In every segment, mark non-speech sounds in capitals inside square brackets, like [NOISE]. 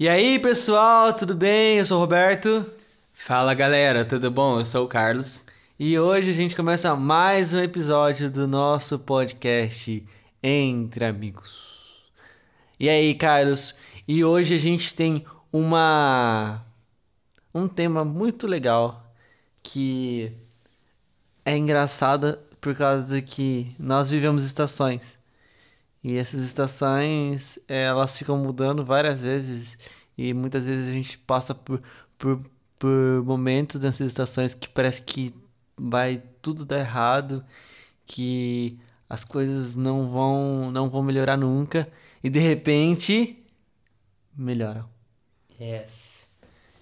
E aí, pessoal, tudo bem? Eu sou o Roberto. Fala galera, tudo bom? Eu sou o Carlos. E hoje a gente começa mais um episódio do nosso podcast Entre Amigos. E aí, Carlos? E hoje a gente tem uma um tema muito legal que é engraçada por causa que nós vivemos estações. E essas estações, elas ficam mudando várias vezes e muitas vezes a gente passa por, por, por momentos nessas estações que parece que vai tudo dar errado, que as coisas não vão não vão melhorar nunca e de repente melhoram. Yes.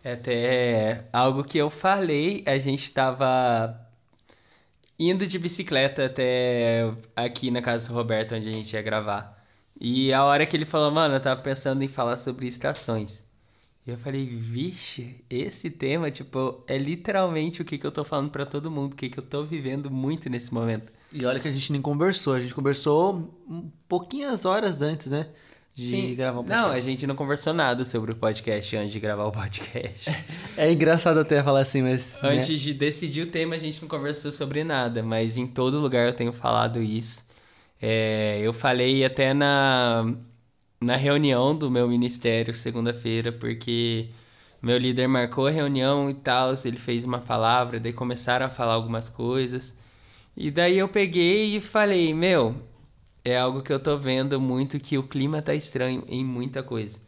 É até algo que eu falei, a gente tava indo de bicicleta até aqui na casa do Roberto, onde a gente ia gravar. E a hora que ele falou, mano, eu tava pensando em falar sobre estações. E eu falei, vixe, esse tema, tipo, é literalmente o que, que eu tô falando para todo mundo, o que, que eu tô vivendo muito nesse momento. E olha que a gente nem conversou, a gente conversou pouquinhas horas antes, né? De Sim. gravar o podcast. Não, a gente não conversou nada sobre o podcast antes de gravar o podcast. [LAUGHS] É engraçado até falar assim, mas. né? Antes de decidir o tema, a gente não conversou sobre nada, mas em todo lugar eu tenho falado isso. É, eu falei até na, na reunião do meu ministério, segunda-feira, porque meu líder marcou a reunião e tal, ele fez uma palavra, daí começaram a falar algumas coisas. E daí eu peguei e falei, meu, é algo que eu tô vendo muito que o clima tá estranho em muita coisa.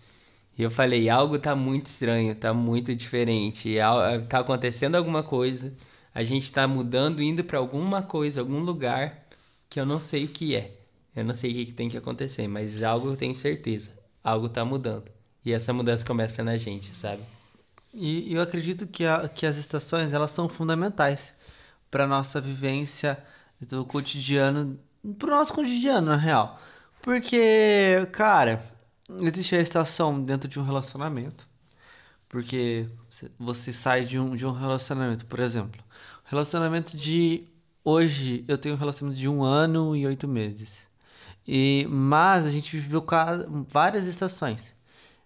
E eu falei, algo tá muito estranho, tá muito diferente, al- tá acontecendo alguma coisa, a gente tá mudando, indo pra alguma coisa, algum lugar que eu não sei o que é. Eu não sei o que que tem que acontecer, mas algo eu tenho certeza, algo tá mudando. E essa mudança começa na gente, sabe? E eu acredito que, a- que as estações elas são fundamentais para nossa vivência do cotidiano, pro nosso cotidiano, na real. Porque, cara, existe a estação dentro de um relacionamento. Porque você- sai de um, de um relacionamento, por exemplo. Relacionamento de. Hoje eu tenho um relacionamento de um ano e oito meses. E, mas a gente viveu várias estações.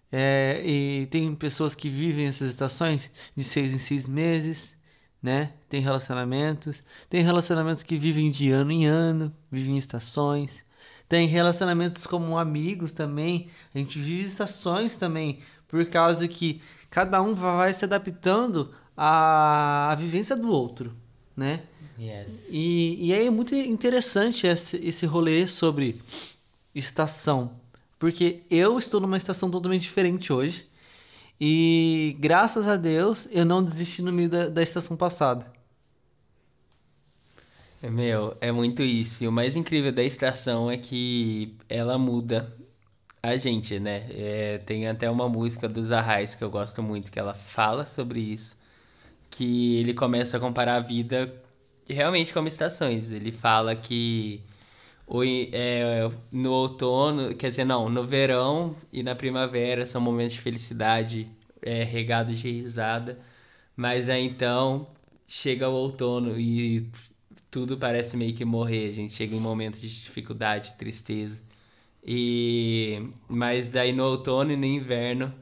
É, e tem pessoas que vivem essas estações de seis em seis meses, né? Tem relacionamentos. Tem relacionamentos que vivem de ano em ano, vivem em estações. Tem relacionamentos como amigos também. A gente vive estações também, por causa que cada um vai se adaptando à, à vivência do outro, né? Yes. E, e aí é muito interessante esse, esse rolê sobre estação. Porque eu estou numa estação totalmente diferente hoje. E graças a Deus eu não desisti no meio da, da estação passada. É, Meu, é muito isso. E o mais incrível da estação é que ela muda a gente, né? É, tem até uma música dos Arrais que eu gosto muito, que ela fala sobre isso. Que ele começa a comparar a vida realmente como estações. Ele fala que o, i- é, no outono, quer dizer, não, no verão e na primavera são momentos de felicidade, é, regados de risada. Mas aí então chega o outono e tudo parece meio que morrer. A gente chega em momentos de dificuldade, tristeza. E mas daí no outono e no inverno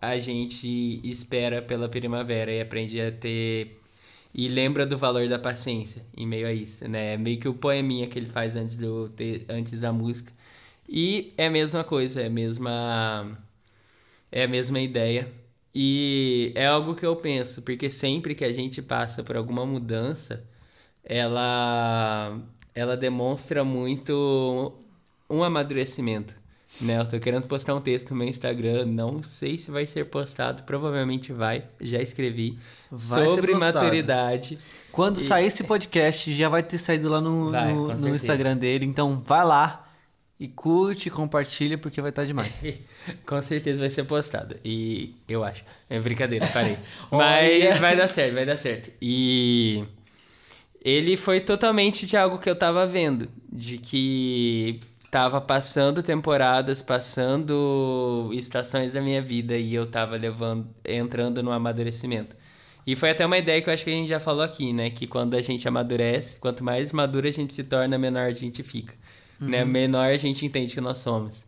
a gente espera pela primavera e aprende a ter e lembra do valor da paciência em meio a isso, né? É meio que o poeminha que ele faz antes do te- antes da música. E é a mesma coisa, é a mesma é a mesma ideia. E é algo que eu penso, porque sempre que a gente passa por alguma mudança, ela ela demonstra muito um amadurecimento, né? Eu tô querendo postar um texto no meu Instagram, não sei se vai ser postado, provavelmente vai, já escrevi, Vai sobre maturidade. Quando sair esse podcast, já vai ter saído lá no, [LAUGHS] Vai, no, no. Instagram dele. Então vai lá e curte, compartilha, porque vai estar demais. [LAUGHS] Com certeza vai ser postado. E eu acho. É brincadeira, parei. [LAUGHS] Mas vai dar certo, vai dar certo. E ele foi totalmente de algo que eu tava vendo. De que tava passando temporadas, passando estações da minha vida e eu tava levando, entrando no amadurecimento. E foi até uma ideia que eu acho que a gente já falou aqui, né? Que quando a gente amadurece, quanto mais maduro a gente se torna, menor a gente fica. Né? Menor a gente entende que nós somos.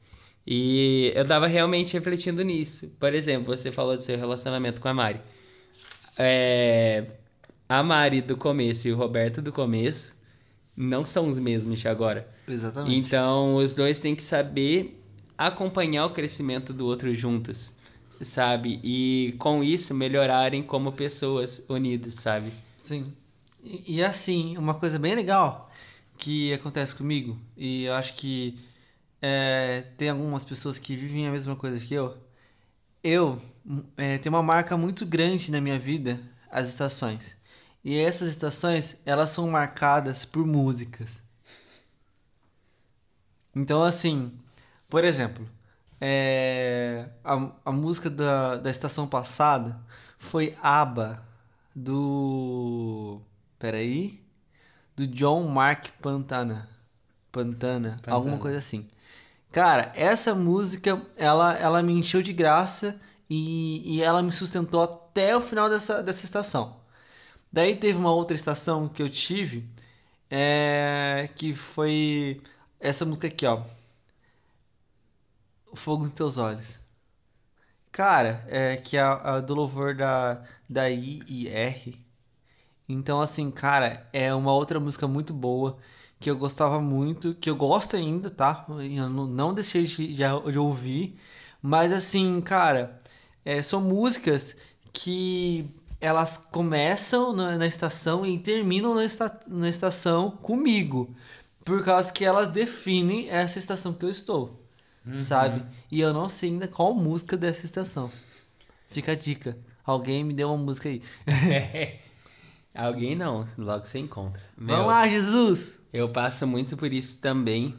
E eu tava realmente refletindo nisso. Por exemplo, você falou do seu relacionamento com a Mari. É, a Mari do começo e o Roberto do começo não são os mesmos de agora. Exatamente. Então, os dois têm que saber acompanhar o crescimento do outro juntos, sabe? E com isso melhorarem como pessoas unidos, sabe? Sim. E, e assim, uma coisa bem legal que acontece comigo, e eu acho que é, tem algumas pessoas que vivem a mesma coisa que eu. Eu é, tenho uma marca muito grande na minha vida, as estações. E essas estações, elas são marcadas por músicas. Então, assim, por exemplo, é, a, a música da, da estação passada foi ABBA, do. Peraí. Do John Mark Pantana. Pantana, Pantana. alguma coisa assim. Cara, essa música, ela, ela me encheu de graça e, e ela me sustentou até o final dessa, dessa estação. Daí teve uma outra estação que eu tive, é, que foi essa música aqui, ó. O Fogo nos Teus Olhos. Cara, é que é a, a do louvor da, da I e R. Então, assim, cara, é uma outra música muito boa que eu gostava muito, que eu gosto ainda, tá? Eu não, não deixei de, de, de ouvir, mas assim, cara, é, são músicas que elas começam na, na estação e terminam na, esta, na estação comigo, por causa que elas definem essa estação que eu estou, sabe? E eu não sei ainda qual música dessa estação. Fica a dica. Alguém me deu uma música aí. [LAUGHS] Alguém não, logo você encontra. Meu, Vamos lá, Jesus! Eu passo muito por isso também,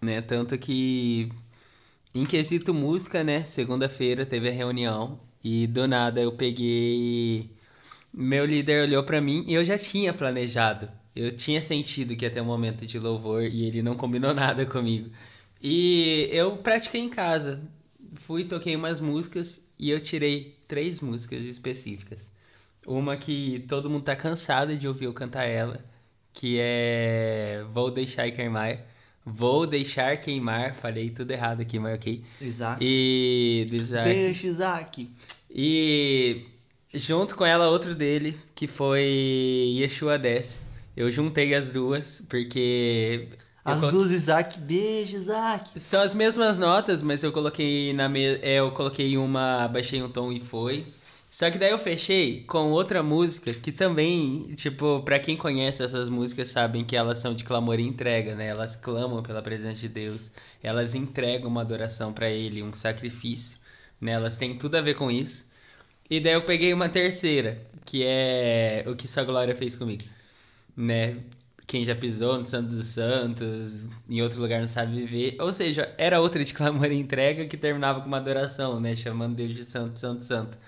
né? Tanto que em quesito música, né? Segunda-feira teve a reunião e do nada eu peguei. Meu líder olhou pra mim e eu já tinha planejado. Eu tinha sentido que ia ter um momento de louvor e ele não combinou [LAUGHS] nada comigo. E eu pratiquei em casa. Fui, toquei umas músicas e eu tirei três músicas específicas. Uma que todo mundo tá cansado de ouvir eu cantar ela, que é Vou Deixar Queimar. Vou Deixar Queimar, falei tudo errado aqui, mas ok. Isaac. E do Isaac. Beijo, Isaac. E junto com ela, outro dele, que foi Yeshua Desce. Eu juntei as duas, porque. As colo- duas, Isaac. Beijo, Isaac. São as mesmas notas, mas eu coloquei na me... é, eu coloquei uma, baixei um tom e foi. Só que daí eu fechei com outra música que também, tipo, pra quem conhece essas músicas sabem que elas são de clamor e entrega, né? Elas clamam pela presença de Deus, elas entregam uma adoração pra ele, um sacrifício, né? Elas têm tudo a ver com isso. E daí eu peguei uma terceira, que é o que sua glória fez comigo, né? Quem já pisou no Santo dos Santos, em outro lugar não sabe viver. Ou seja, era outra de clamor e entrega que terminava com uma adoração, né? Chamando Deus de Santo, Santo, Santo.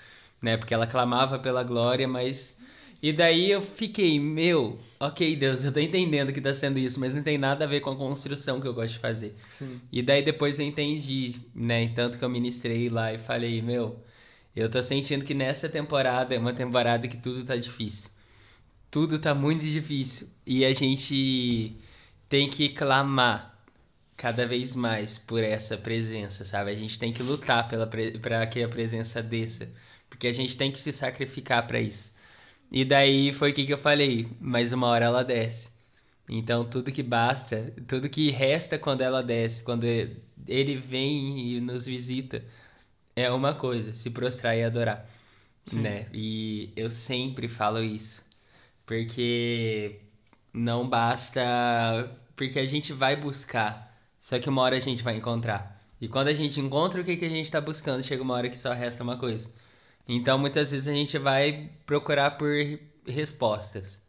Né? Porque ela clamava pela glória, mas. E daí eu fiquei, meu, ok, Deus, eu tô entendendo que tá sendo isso, mas não tem nada a ver com a construção que eu gosto de fazer. Sim. E daí depois eu entendi, né? E tanto que eu ministrei lá e falei, meu, eu tô sentindo que nessa temporada é uma temporada que tudo tá difícil. Tudo tá muito difícil. E a gente tem que clamar cada vez mais por essa presença, sabe? A gente tem que lutar para que a presença desça, porque a gente tem que se sacrificar para isso. E daí foi o que que eu falei, mais uma hora ela desce. Então tudo que basta, tudo que resta quando ela desce, quando ele vem e nos visita, é uma coisa, se prostrar e adorar, né? E eu sempre falo isso, porque não basta, porque a gente vai buscar, só que uma hora a gente vai encontrar. E quando a gente encontra o que que a gente está buscando, chega uma hora que só resta uma coisa. Então muitas vezes a gente vai procurar por respostas.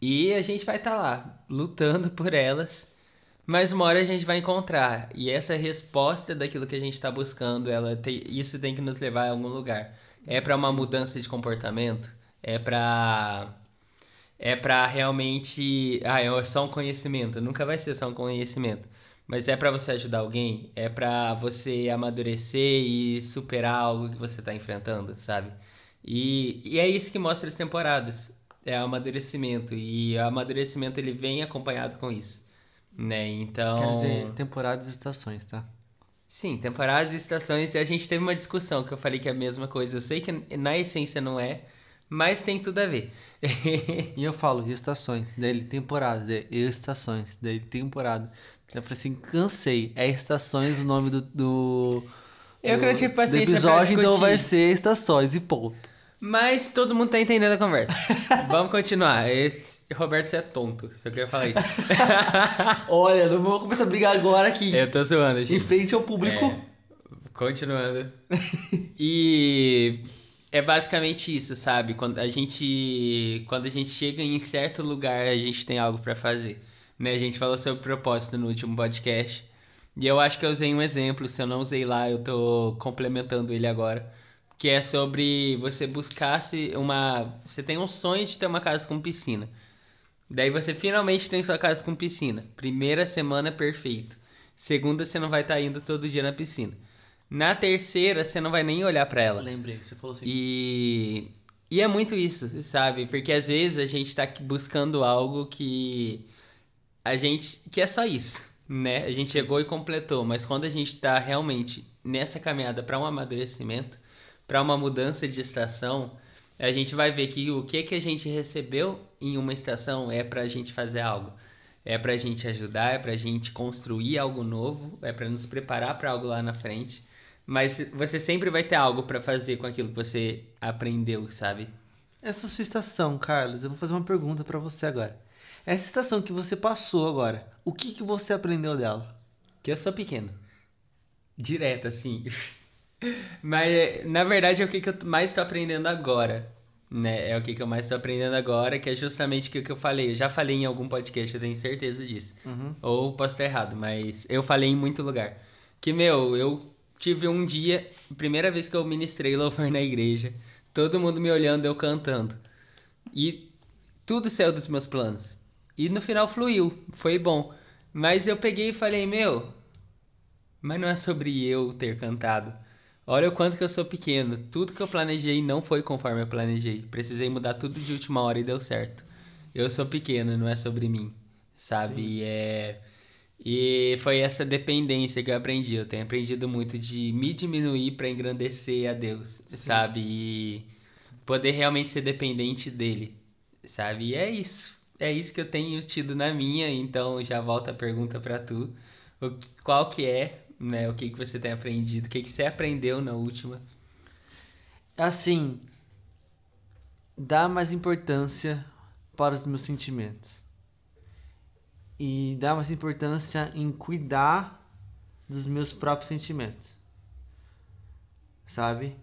E a gente vai estar lá, lutando por elas, mas uma hora a gente vai encontrar. E essa resposta daquilo que a gente está buscando, ela tem, isso tem que nos levar a algum lugar. É para uma mudança de comportamento? É para é para realmente, ah, é só um conhecimento, nunca vai ser só um conhecimento. Mas é para você ajudar alguém, é para você amadurecer e superar algo que você tá enfrentando, sabe? E, e é isso que mostra as temporadas. É o amadurecimento. E o amadurecimento ele vem acompanhado com isso. Né? Então. Quer dizer, temporadas e estações, tá? Sim, temporadas e estações. E a gente teve uma discussão que eu falei que é a mesma coisa. Eu sei que na essência não é, mas tem tudo a ver. e eu falo estações, daí temporada, daí estações, daí temporada. Eu falei assim, cansei. É estações o nome do. do eu que não tive paciência do episódio, então vai ser estações e ponto. Mas todo mundo tá entendendo a conversa. [LAUGHS] Vamos continuar. Esse, Roberto, você é tonto. Só queria falar isso. [LAUGHS] Olha, não vou começar a brigar agora aqui. Eu tô zoando, gente. Em frente ao público. É, continuando. [LAUGHS] E é basicamente isso, sabe? Quando a gente quando a gente chega em certo lugar, a gente tem algo para fazer. Né? A gente falou sobre propósito no último podcast. E eu acho que eu usei um exemplo, se eu não usei lá, eu tô complementando ele agora que é sobre você buscasse uma. Você tem um sonho de ter uma casa com piscina. Daí você finalmente tem sua casa com piscina. Primeira semana perfeito. Segunda você não vai estar tá indo todo dia na piscina. Na terceira você não vai nem olhar para ela. Lembrei, você falou assim. E e é muito isso, sabe? Porque às vezes a gente tá buscando algo que a gente que é só isso, né? A gente chegou e completou, mas quando a gente tá realmente nessa caminhada para um amadurecimento, para uma mudança de estação, a gente vai ver que o que, que a gente recebeu em uma estação é para a gente fazer algo. É para a gente ajudar, é para a gente construir algo novo, é para nos preparar para algo lá na frente. Mas você sempre vai ter algo para fazer com aquilo que você aprendeu, sabe? Essa sua estação, Carlos, eu vou fazer uma pergunta para você agora. Essa estação que você passou agora, o que, que você aprendeu dela? Que eu sou pequeno. Direto, assim. [LAUGHS] Mas, na verdade, é o que, que eu mais estou aprendendo agora. Né? É o que, que eu mais estou aprendendo agora, que é justamente o que eu falei. Eu já falei em algum podcast, eu tenho certeza disso. Uhum. Ou posso estar errado, mas eu falei em muito lugar. Que, meu, eu tive um dia, primeira vez que eu ministrei louvor na igreja, todo mundo me olhando, eu cantando. E tudo saiu dos meus planos. E no final fluiu, foi bom. Mas eu peguei e falei, meu, mas não é sobre eu ter cantado Olha o quanto que eu sou pequeno. Tudo que eu planejei não foi conforme eu planejei. Precisei mudar tudo de última hora e deu certo. Eu sou pequeno, não é sobre mim, sabe? E é e foi essa dependência que eu aprendi. Eu tenho aprendido muito de me diminuir para engrandecer a Deus, Sim. sabe? E poder realmente ser dependente dele, sabe? E é isso. É isso que eu tenho tido na minha, então já volta a pergunta para tu. Qual que é né? O que, que você tem aprendido? O que, que você aprendeu na última? Assim, dar mais importância para os meus sentimentos. E dar mais importância em cuidar dos meus próprios sentimentos. Sabe?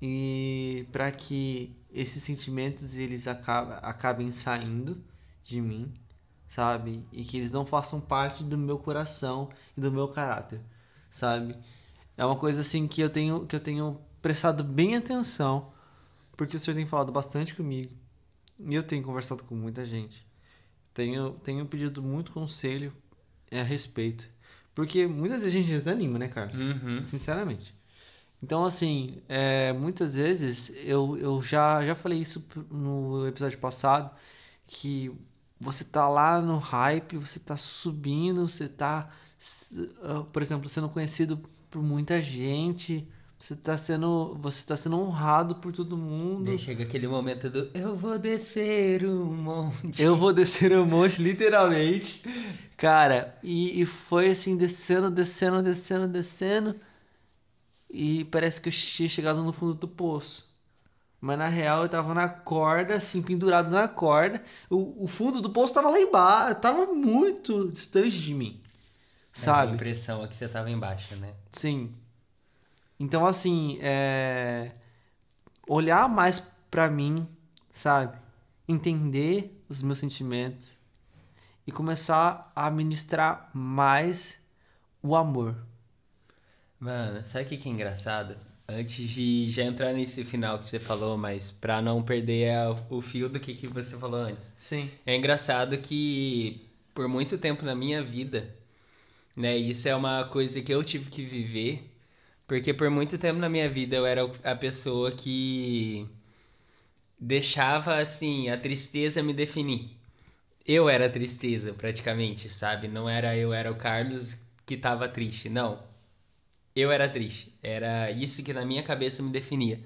E para que esses sentimentos eles acabem, acabem saindo de mim, sabe? E que eles não façam parte do meu coração e do meu caráter sabe? É uma coisa assim que eu tenho que eu tenho prestado bem atenção, porque o senhor tem falado bastante comigo e eu tenho conversado com muita gente. Tenho tenho pedido muito conselho a respeito, porque muitas vezes a gente desanima, né, Carlos? Uhum. Sinceramente. Então, assim, é, muitas vezes eu, eu já, já falei isso no episódio passado, que você tá lá no hype, você tá subindo, você tá ah, por exemplo, sendo conhecido por muita gente, você está sendo, você tá sendo honrado por todo mundo. Daí chega aquele momento do eu vou descer um monte. Eu vou descer um monte, literalmente. Cara, e, e foi assim, descendo, descendo, descendo, descendo. E parece que eu tinha chegado no fundo do poço. Mas na real eu tava na corda, assim, pendurado na corda. O, o fundo do poço tava lá embaixo, tava muito distante de mim sabe? A impressão é que você tava embaixo, né? Sim. Então, assim, é... olhar mais para mim, sabe? Entender os meus sentimentos e começar a ministrar mais o amor. Mano, sabe o que é engraçado? Antes de já entrar nesse final que você falou, mas pra não perder o fio do que, que você falou antes. Sim. É engraçado que por muito tempo na minha vida né? Isso é uma coisa que eu tive que viver, porque por muito tempo na minha vida eu era a pessoa que deixava assim a tristeza me definir. Eu era a tristeza, praticamente, sabe? Não era eu era o Carlos que tava triste, não. eu era triste. Era isso que na minha cabeça me definia.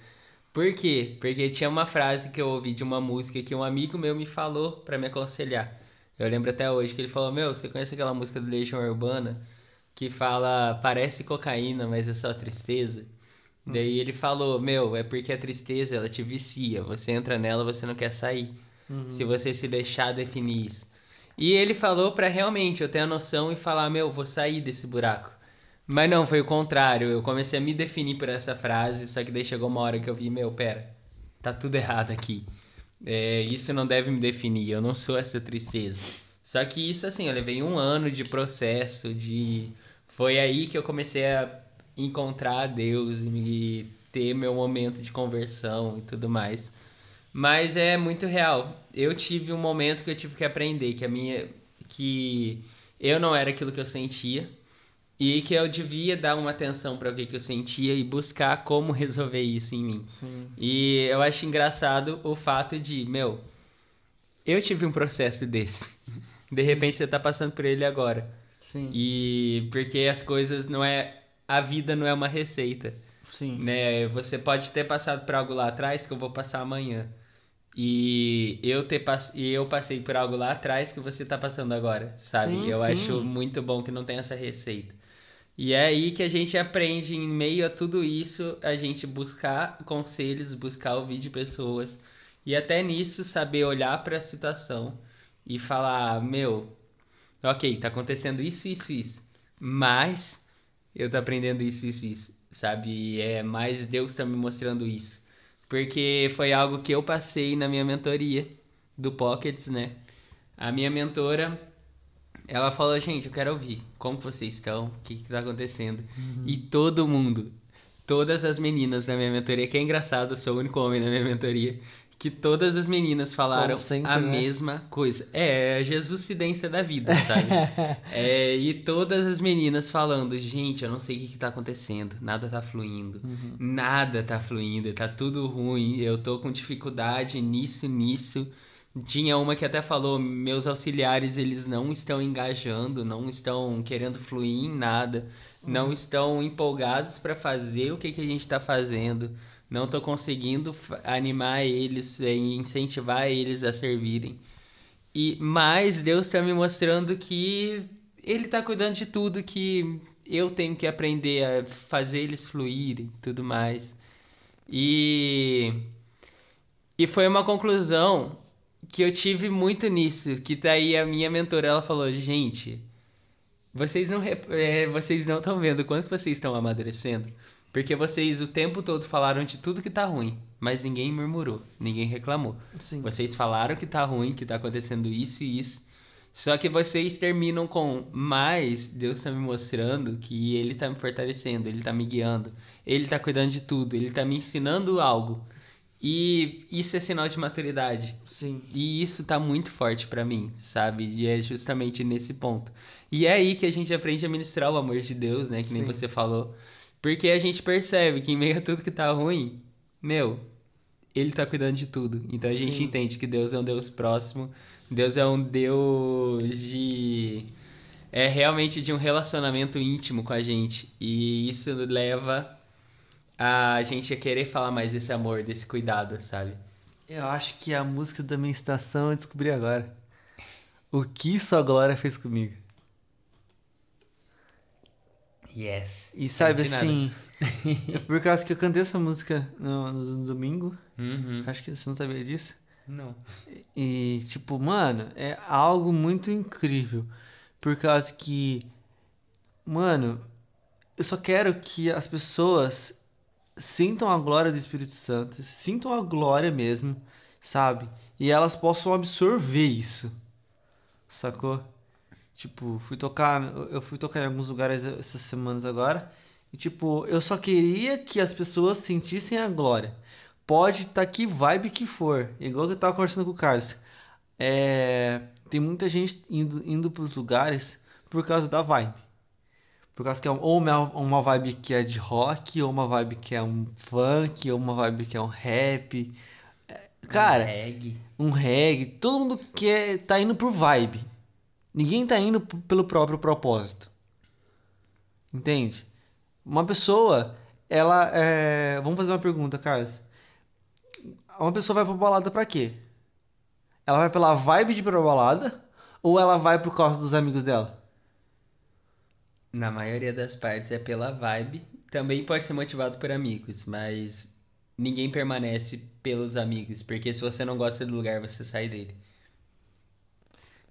Por quê? Porque tinha uma frase que eu ouvi de uma música que um amigo meu me falou para me aconselhar. Eu lembro até hoje que ele falou: Meu, você conhece aquela música do Legião Urbana que fala parece cocaína, mas é só tristeza? Hum. Daí ele falou: Meu, é porque a tristeza ela te vicia. Você entra nela, você não quer sair. Uhum. Se você se deixar definir isso. E ele falou para realmente eu ter a noção e falar: Meu, vou sair desse buraco. Mas não, foi o contrário. Eu comecei a me definir por essa frase, só que daí chegou uma hora que eu vi, meu, pera, tá tudo errado aqui. É, isso não deve me definir, eu não sou essa tristeza. Só que isso, assim, eu levei um ano de processo, de... Foi aí que eu comecei a encontrar Deus e ter meu momento de conversão e tudo mais. Mas é muito real. Eu tive um momento que eu tive que aprender que a minha... que eu não era aquilo que eu sentia e que eu devia dar uma atenção para o que, que eu sentia e buscar como [LAUGHS] resolver isso em mim. Sim. E eu acho engraçado o fato de, meu, eu tive um processo desse. De repente você tá passando por ele agora. Sim. E porque as coisas não é. A vida não é uma receita. Sim. Né? Você pode ter passado por algo lá atrás que eu vou passar amanhã. E eu, ter pass... e eu passei por algo lá atrás que você tá passando agora, sabe? Sim, eu sim. acho muito bom que não tem essa receita. E é aí que a gente aprende, em meio a tudo isso, a gente buscar conselhos, buscar ouvir de pessoas. E até nisso, saber olhar para a situação e falar: meu, ok, tá acontecendo isso, isso, isso. Mas eu tô aprendendo isso, isso, isso. Sabe? É mais Deus tá me mostrando isso. Porque foi algo que eu passei na minha mentoria do Pockets, né? A minha mentora ela falou, gente, eu quero ouvir. Como vocês estão? O que, que tá acontecendo? Uhum. E todo mundo, todas as meninas da minha mentoria, que é engraçado, eu sou o único homem na minha mentoria, que todas as meninas falaram sempre, a né? mesma coisa. É, a Jesuscidência da vida, sabe? [LAUGHS] é, e todas as meninas falando, gente, eu não sei o que, que tá acontecendo, nada tá fluindo, uhum. nada tá fluindo, tá tudo ruim, eu tô com dificuldade nisso, nisso. Tinha uma que até falou, meus auxiliares, eles não estão engajando, não estão querendo fluir em nada, uhum. não estão empolgados para fazer o que, que a gente está fazendo, não estou conseguindo animar eles, incentivar eles a servirem. E mais Deus está me mostrando que Ele está cuidando de tudo, que eu tenho que aprender a fazer eles fluírem, tudo mais. E e foi uma conclusão que eu tive muito nisso, que daí a minha mentora ela falou, gente, vocês não é, vocês não estão vendo quanto vocês estão amadurecendo, porque vocês o tempo todo falaram de tudo que tá ruim, mas ninguém murmurou, ninguém reclamou. Sim. Vocês falaram que tá ruim, que tá acontecendo isso e isso. Só que vocês terminam com mais Deus está me mostrando que ele tá me fortalecendo, ele tá me guiando, ele tá cuidando de tudo, ele tá me ensinando algo. E isso é sinal de maturidade. Sim. E isso tá muito forte para mim, sabe? E é justamente nesse ponto. E é aí que a gente aprende a ministrar o amor de Deus, né? Que nem Sim. você falou. Porque a gente percebe que em meio a tudo que tá ruim, meu, ele tá cuidando de tudo. Então a gente entende que Deus é um Deus próximo. Deus é um Deus de. É realmente de um relacionamento íntimo com a gente. E isso leva a gente ia querer falar mais desse amor, desse cuidado, sabe? Eu acho que a música da minha estação eu descobri agora. O que sua glória fez comigo. Yes. E sabe assim, por causa que eu cantei essa música no, no domingo. Uhum. Acho que você não sabia disso. Não. E, tipo, mano, é algo muito incrível. Por causa que, mano, eu só quero que as pessoas sintam a glória do Espírito Santo, sintam a glória mesmo, sabe? E elas possam absorver isso. Sacou? Tipo, fui tocar, eu fui tocar em alguns lugares essas semanas agora, e tipo, eu só queria que as pessoas sentissem a glória. Pode estar tá que vibe que for, igual que eu tava conversando com o Carlos. É, tem muita gente indo, indo para os lugares por causa da vibe. Por causa que é ou uma vibe que é de rock, ou uma vibe que é um funk, ou uma vibe que é um rap. É, cara, um reggae. Um reggae. Todo mundo quer, tá indo por vibe. Ninguém tá indo pelo próprio propósito. Entende? Uma pessoa, ela é... Vamos fazer uma pergunta, Carlos. Uma pessoa vai pra balada pra quê? Ela vai pela vibe de ir pra balada ou ela vai por causa dos amigos dela? Na maioria das partes é pela vibe. Também pode ser motivado por amigos, mas ninguém permanece pelos amigos, porque se você não gosta do lugar, você sai dele.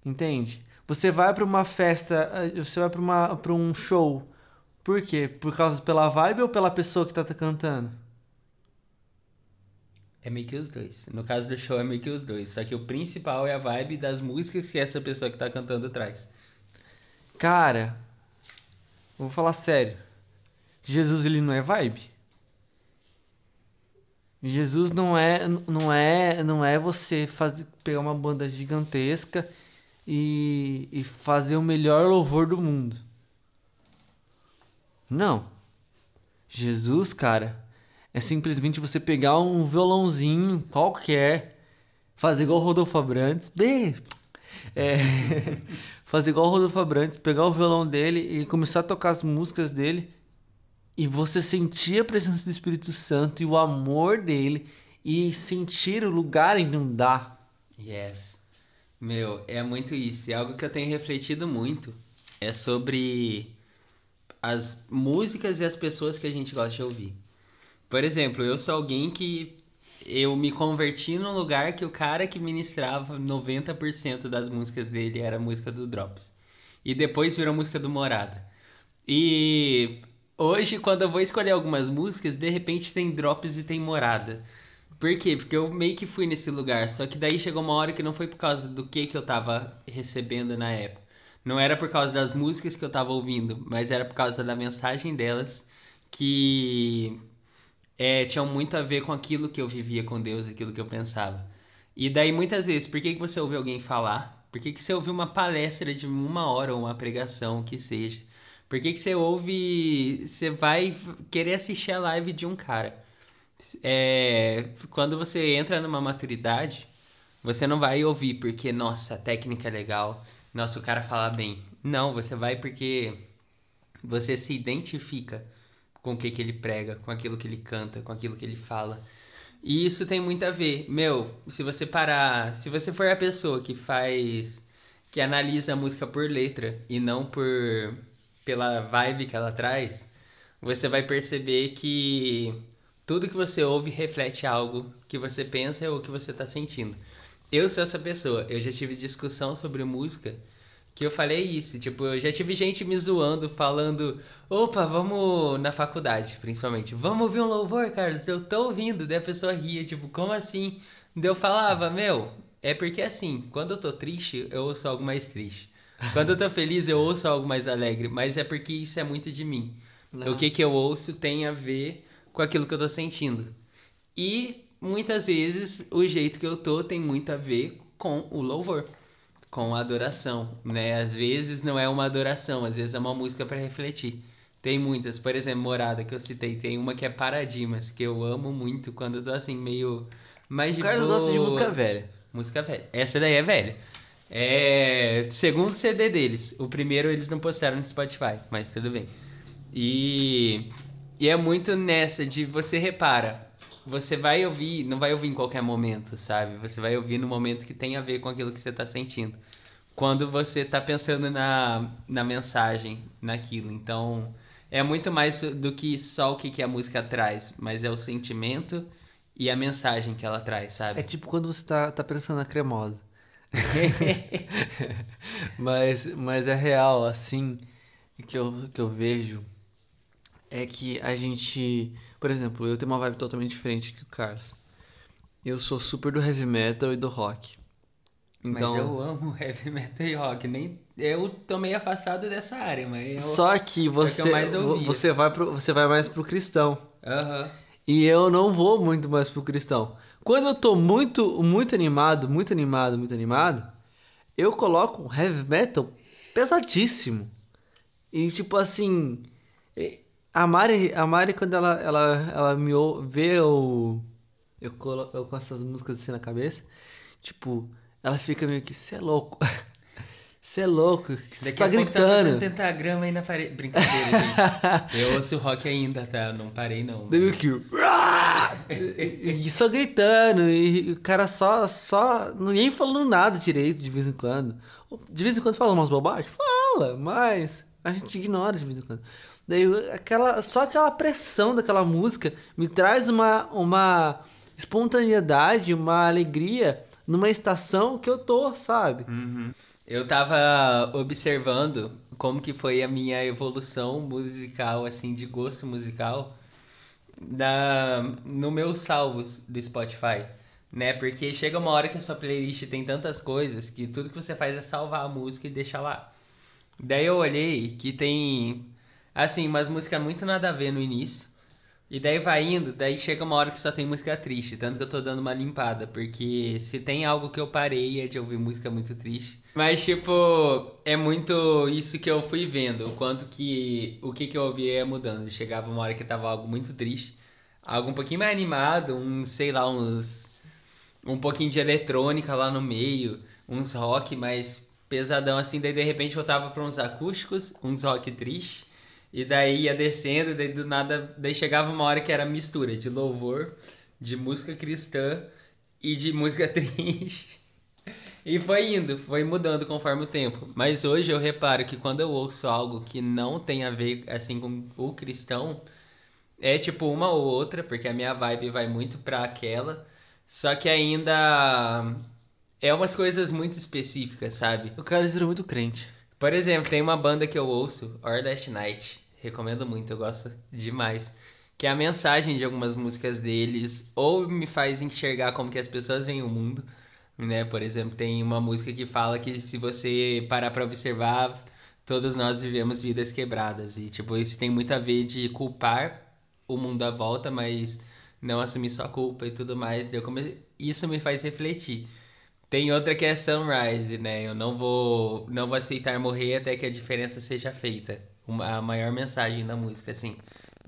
Entende? Você vai pra uma festa, eh, você vai pra um show. Por quê? Por causa pela vibe ou pela pessoa que tá cantando? É meio que os dois. No caso do show é meio que os dois. Só que o principal é a vibe das músicas que essa pessoa que tá cantando traz. Cara, vou falar sério. Jesus ele não é vibe. Jesus não é não é não é você fazer pegar uma banda gigantesca e, e fazer o melhor louvor do mundo. Não. Jesus, cara, é simplesmente você pegar um violãozinho qualquer, fazer igual o Rodolfo Abrantes, bem, é, [LAUGHS] fazer igual o Rodolfo Abrantes, pegar o violão dele e começar a tocar as músicas dele e você sentir a presença do Espírito Santo e o amor dele e sentir o lugar inundar. Yes. Meu, é muito isso. É algo que eu tenho refletido muito. É sobre as músicas e as pessoas que a gente gosta de ouvir. Por exemplo, eu sou alguém que eu me converti num lugar que o cara que ministrava 90% das músicas dele era música do Drops. E depois virou música do Morada. E hoje, quando eu vou escolher algumas músicas, de repente tem Drops e tem Morada. Por quê? Porque eu meio que fui nesse lugar. Só que daí chegou uma hora que não foi por causa do que, que eu tava recebendo na época. Não era por causa das músicas que eu tava ouvindo, mas era por causa da mensagem delas que é, tinham muito a ver com aquilo que eu vivia com Deus, aquilo que eu pensava. E daí muitas vezes, por que, que você ouve alguém falar? Por que, que você ouve uma palestra de uma hora ou uma pregação, que seja? Por que, que você ouve. Você vai querer assistir a live de um cara? É, quando você entra numa maturidade, você não vai ouvir porque, nossa, a técnica é legal, nossa, o cara fala bem. Não, você vai porque você se identifica com o que, que ele prega, com aquilo que ele canta, com aquilo que ele fala. E isso tem muito a ver. Meu, se você parar. Se você for a pessoa que faz. que analisa a música por letra e não por. pela vibe que ela traz, você vai perceber que tudo que você ouve reflete algo que você pensa ou que você está sentindo. Eu sou essa pessoa. Eu já tive discussão sobre música que eu falei isso. Tipo, eu já tive gente me zoando, falando: opa, vamos na faculdade, principalmente. Vamos ouvir um louvor, Carlos? Eu tô ouvindo. Daí a pessoa ria, tipo, como assim? Daí eu falava: meu, é porque assim, quando eu tô triste, eu ouço algo mais triste. Quando eu tô feliz, eu ouço algo mais alegre. Mas é porque isso é muito de mim. Não. O que, que eu ouço tem a ver com aquilo que eu tô sentindo. E muitas vezes o jeito que eu tô tem muito a ver com o louvor com adoração, né? Às vezes não é uma adoração, às vezes é uma música para refletir. Tem muitas, por exemplo, Morada que eu citei, tem uma que é Paradimas, que eu amo muito quando eu tô assim meio mais de Carlos boa. gosta de música velha. Música velha. Essa daí é velha. É segundo CD deles. O primeiro eles não postaram no Spotify, mas tudo bem. E e é muito nessa de você repara, você vai ouvir, não vai ouvir em qualquer momento, sabe? Você vai ouvir no momento que tem a ver com aquilo que você está sentindo. Quando você está pensando na, na mensagem, naquilo. Então, é muito mais do que só o que, que a música traz, mas é o sentimento e a mensagem que ela traz, sabe? É tipo quando você tá, tá pensando na cremosa. [LAUGHS] [LAUGHS] mas, mas é real, assim, que eu, que eu vejo é que a gente por exemplo, eu tenho uma vibe totalmente diferente que o Carlos. Eu sou super do heavy metal e do rock. Então, mas eu amo [LAUGHS] heavy metal e rock. Nem, eu tô meio afastado dessa área, mas. Eu, só que você, é que você, vai pro, você vai mais pro cristão. Uhum. E eu não vou muito mais pro cristão. Quando eu tô muito, muito animado, muito animado, muito animado, eu coloco um heavy metal pesadíssimo. E tipo assim. A Mari, a Mari quando ela, ela, ela me vê eu, eu, colo, eu com essas músicas assim na cabeça, tipo, ela fica meio que, você é louco. [LAUGHS] Você é louco, você tá tá gritando. fazendo pentagrama aí na parede. Brincadeira, gente. [LAUGHS] Eu ouço rock ainda, tá? Não parei, não. Deu kill. E só gritando, e o cara só, só. Ninguém falando nada direito de vez em quando. De vez em quando fala umas bobagens? Fala, mas a gente ignora de vez em quando. Daí aquela, só aquela pressão daquela música me traz uma, uma espontaneidade, uma alegria numa estação que eu tô, sabe? Uhum. Eu tava observando como que foi a minha evolução musical, assim, de gosto musical, da, no meus salvos do Spotify, né? Porque chega uma hora que a sua playlist tem tantas coisas que tudo que você faz é salvar a música e deixar lá. Daí eu olhei que tem, assim, umas músicas muito nada a ver no início. E daí vai indo, daí chega uma hora que só tem música triste, tanto que eu tô dando uma limpada, porque se tem algo que eu parei é de ouvir música muito triste. Mas tipo, é muito isso que eu fui vendo, o quanto que o que que eu ouvia ia mudando. Chegava uma hora que tava algo muito triste, algo um pouquinho mais animado, um, sei lá, uns um pouquinho de eletrônica lá no meio, uns rock mais pesadão assim, daí de repente eu tava pra uns acústicos, uns rock triste. E daí ia descendo, daí do nada, daí chegava uma hora que era mistura de louvor, de música cristã e de música [LAUGHS] triste. E foi indo, foi mudando conforme o tempo. Mas hoje eu reparo que quando eu ouço algo que não tem a ver assim com o cristão, é tipo uma ou outra, porque a minha vibe vai muito pra aquela. Só que ainda é umas coisas muito específicas, sabe? O cara virou muito crente. Por exemplo, tem uma banda que eu ouço, Or Last Night. Recomendo muito, eu gosto demais. Que a mensagem de algumas músicas deles ou me faz enxergar como que as pessoas veem o mundo, né? Por exemplo, tem uma música que fala que se você parar pra observar, todos nós vivemos vidas quebradas. E, tipo, isso tem muito a ver de culpar o mundo à volta, mas não assumir sua culpa e tudo mais. Isso me faz refletir. Tem outra que é Sunrise, né? Eu não vou, não vou aceitar morrer até que a diferença seja feita. Uma, a maior mensagem da música, assim.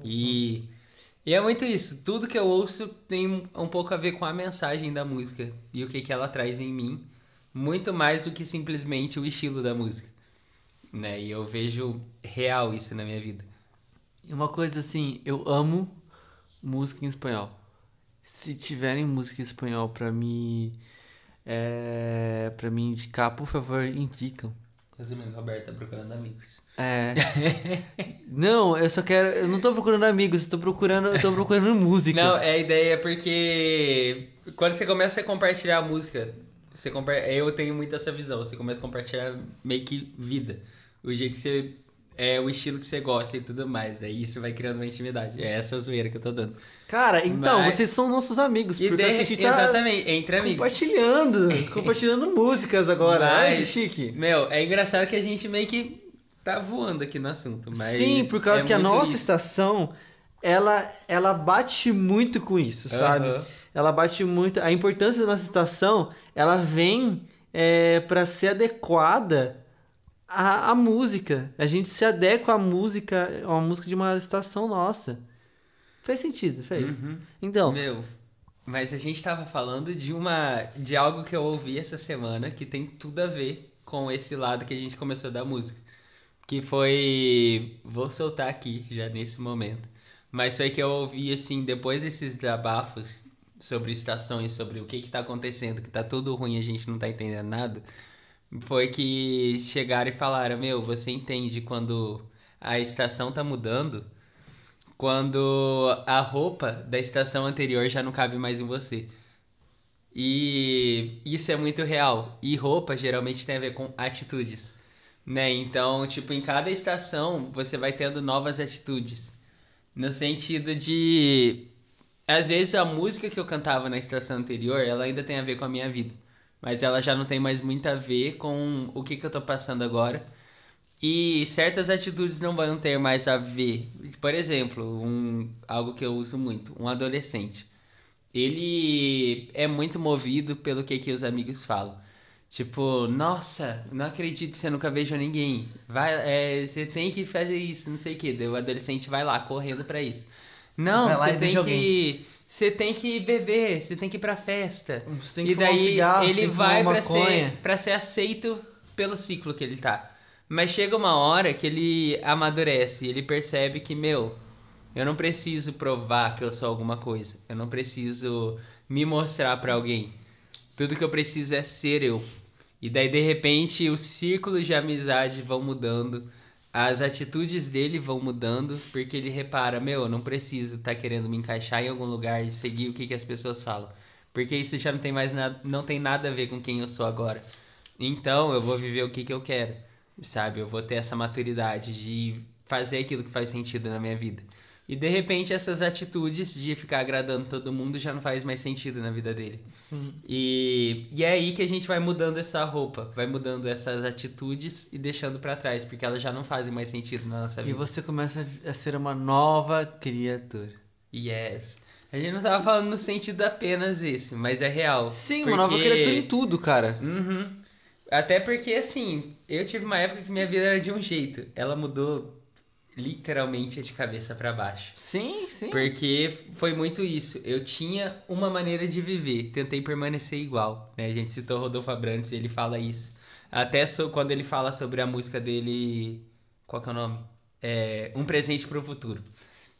E, e é muito isso. Tudo que eu ouço tem um pouco a ver com a mensagem da música e o que, que ela traz em mim. Muito mais do que simplesmente o estilo da música. Né? E eu vejo real isso na minha vida. E uma coisa assim, eu amo música em espanhol. Se tiverem música em espanhol pra me. É, pra me indicar, por favor, indicam. Resumindo, Roberto tá procurando amigos. É. [LAUGHS] não, eu só quero. Eu não tô procurando amigos, eu tô procurando, eu tô procurando [LAUGHS] música. Não, é a ideia porque quando você começa a compartilhar a música, você compar... eu tenho muito essa visão, você começa a compartilhar meio que vida. O jeito que você. É o estilo que você gosta e tudo mais. Daí isso vai criando uma intimidade. É essa zoeira que eu tô dando. Cara, então, Mas- vocês são nossos amigos, porque de... a gente tá Exatamente, entre amigos. compartilhando, [LAUGHS] compartilhando músicas agora. Ai, que Mas- chique. Meu, é engraçado que a gente meio que tá voando aqui no assunto. Mas Sim, por causa é que a nossa isso. estação, ela, ela bate muito com isso, sabe? Aham. Ela bate muito. A importância da nossa estação, ela vem é, para ser adequada à, à música. A gente se adequa à música, a música de uma estação nossa. Fez sentido, fez. Uhum. Então, Meu, mas a gente tava falando de uma de algo que eu ouvi essa semana que tem tudo a ver com esse lado que a gente começou da música. Que foi. Vou soltar aqui já nesse momento. Mas foi que eu ouvi assim, depois desses desabafos sobre estações, sobre o que que tá acontecendo, que tá tudo ruim e a gente não tá entendendo nada. Foi que chegaram e falaram: Meu, você entende quando a estação tá mudando? quando a roupa da estação anterior já não cabe mais em você. E isso é muito real. E roupa geralmente tem a ver com atitudes, né? Então, tipo, em cada estação você vai tendo novas atitudes. No sentido de às vezes a música que eu cantava na estação anterior, ela ainda tem a ver com a minha vida, mas ela já não tem mais muito a ver com o que que eu tô passando agora. E certas atitudes não vão ter mais a ver. Por exemplo, um, algo que eu uso muito, um adolescente. Ele é muito movido pelo que, que os amigos falam. Tipo, nossa, não acredito que você nunca beijou ninguém. Vai, é, você tem que fazer isso, não sei o que. Daí o adolescente vai lá correndo pra isso. Não, Vai você tem que. Você tem que beber, você tem que ir pra festa. Você tem que e fumar um daí cigarro, ele tem que fumar vai maconha. ser, pra ser aceito pelo ciclo que ele tá. Mas chega uma hora que ele amadurece, ele percebe que, meu, eu não preciso provar que eu sou alguma coisa. Eu não preciso me mostrar para alguém. Tudo que eu preciso é ser eu. E daí, de repente, os círculos de amizade vão mudando, as atitudes dele vão mudando, porque ele repara: meu, eu não preciso estar tá querendo me encaixar em algum lugar e seguir o que, que as pessoas falam. Porque isso já não tem mais nada, não tem nada a ver com quem eu sou agora. Então, eu vou viver o que, que eu quero, sabe? Eu vou ter essa maturidade de fazer aquilo que faz sentido na minha vida. E de repente essas atitudes de ficar agradando todo mundo já não faz mais sentido na vida dele. Sim. E, e é aí que a gente vai mudando essa roupa, vai mudando essas atitudes e deixando para trás, porque elas já não fazem mais sentido na nossa vida. E você começa a ser uma nova criatura. Yes. A gente não tava falando no sentido apenas esse, mas é real. Sim, porque... uma nova criatura em tudo, cara. Uhum. Até porque, assim, eu tive uma época que minha vida era de um jeito. Ela mudou literalmente de cabeça para baixo. Sim, sim. Porque foi muito isso. Eu tinha uma maneira de viver, tentei permanecer igual. Né? A gente citou Rodolfo Abrantes, ele fala isso. Até so, quando ele fala sobre a música dele. Qual que é o nome? É, um presente para o futuro.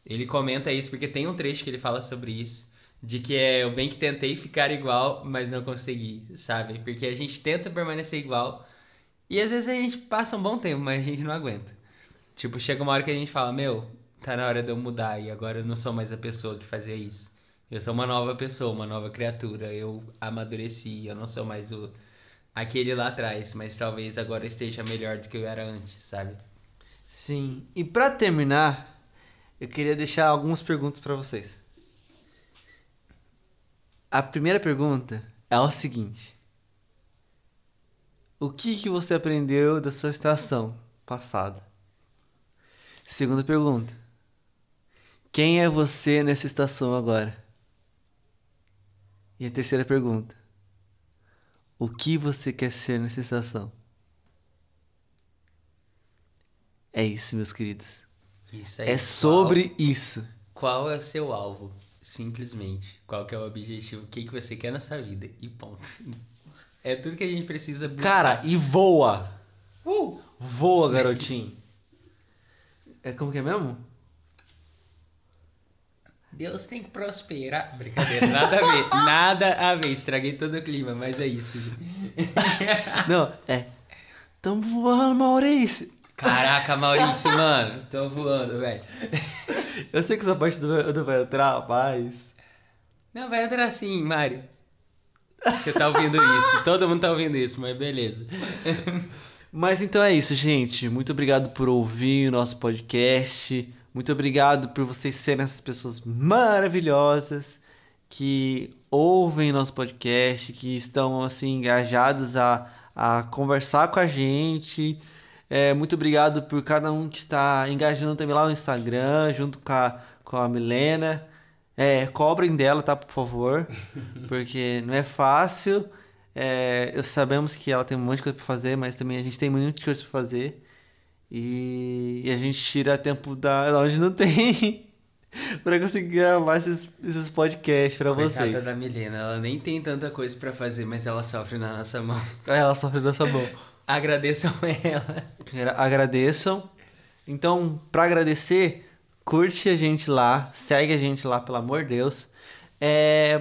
Ele comenta isso porque tem um trecho que ele fala sobre isso. De que é eu bem que tentei ficar igual, mas não consegui, sabe? Porque a gente tenta permanecer igual e às vezes a gente passa um bom tempo, mas a gente não aguenta. Tipo, chega uma hora que a gente fala, meu, tá na hora de eu mudar e agora eu não sou mais a pessoa que fazia isso. Eu sou uma nova pessoa, uma nova criatura. Eu amadureci, eu não sou mais o aquele lá atrás, mas talvez agora esteja melhor do que eu era antes, sabe? Sim. E para terminar, eu queria deixar algumas perguntas para vocês. A primeira pergunta é o seguinte: O que que você aprendeu da sua estação passada? Segunda pergunta. Quem é você nessa estação agora? E a terceira pergunta. O que você quer ser nessa estação? É isso, meus queridos. Isso aí. É sobre qual, isso. Qual é o seu alvo? Simplesmente. Qual que é o objetivo? O que, que você quer nessa vida? E ponto. É tudo que a gente precisa buscar. Cara, e voa! Uh! Voa, garotinho! É como que é mesmo? Deus tem que prosperar. Brincadeira, nada a ver. [LAUGHS] Nada a ver. Estraguei todo o clima, mas é isso. [LAUGHS] [LAUGHS] Não, é. Tamo voando, Maurício. Caraca, Maurício, mano. Tô voando, velho. Eu sei que essa parte do, do vai entrar, mas. Não, vai entrar sim, Mário. Você tá ouvindo isso. Todo mundo tá ouvindo isso, mas beleza. Mas então é isso, gente. Muito obrigado por ouvir o nosso podcast. Muito obrigado por vocês serem essas pessoas maravilhosas que ouvem nosso podcast, que estão assim engajados a, a conversar com a gente. É, muito obrigado por cada um que está engajando também lá no Instagram, junto com a, com a Milena. É, cobrem dela, tá, por favor, [LAUGHS] porque não é fácil. É, eu sabemos que ela tem um monte de coisa pra fazer, mas também a gente tem muita coisa pra fazer. E, e a gente tira tempo da onde não tem [LAUGHS] pra conseguir gravar esses, esses podcasts pra Coitada vocês. da Milena, ela nem tem tanta coisa pra fazer, mas ela sofre na nossa mão. É, ela sofre na nossa mão. [LAUGHS] Agradeçam ela. Agradeçam. Então, pra agradecer, curte a gente lá, segue a gente lá, pelo amor de Deus. É,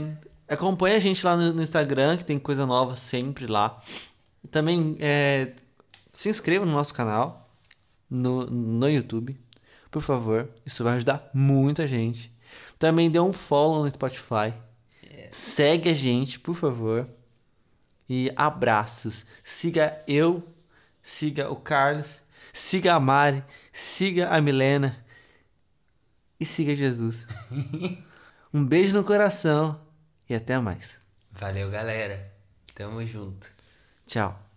Acompanhe a gente lá no, no Instagram, que tem coisa nova sempre lá. Também é, se inscreva no nosso canal no, no YouTube, por favor. Isso vai ajudar muita gente. Também dê um follow no Spotify. Yes. Segue a gente, por favor. E abraços. Siga eu, siga o Carlos, siga a Mari, siga a Milena e siga Jesus. [LAUGHS] um beijo no coração e até mais. Valeu, galera. Tamo junto. Tchau.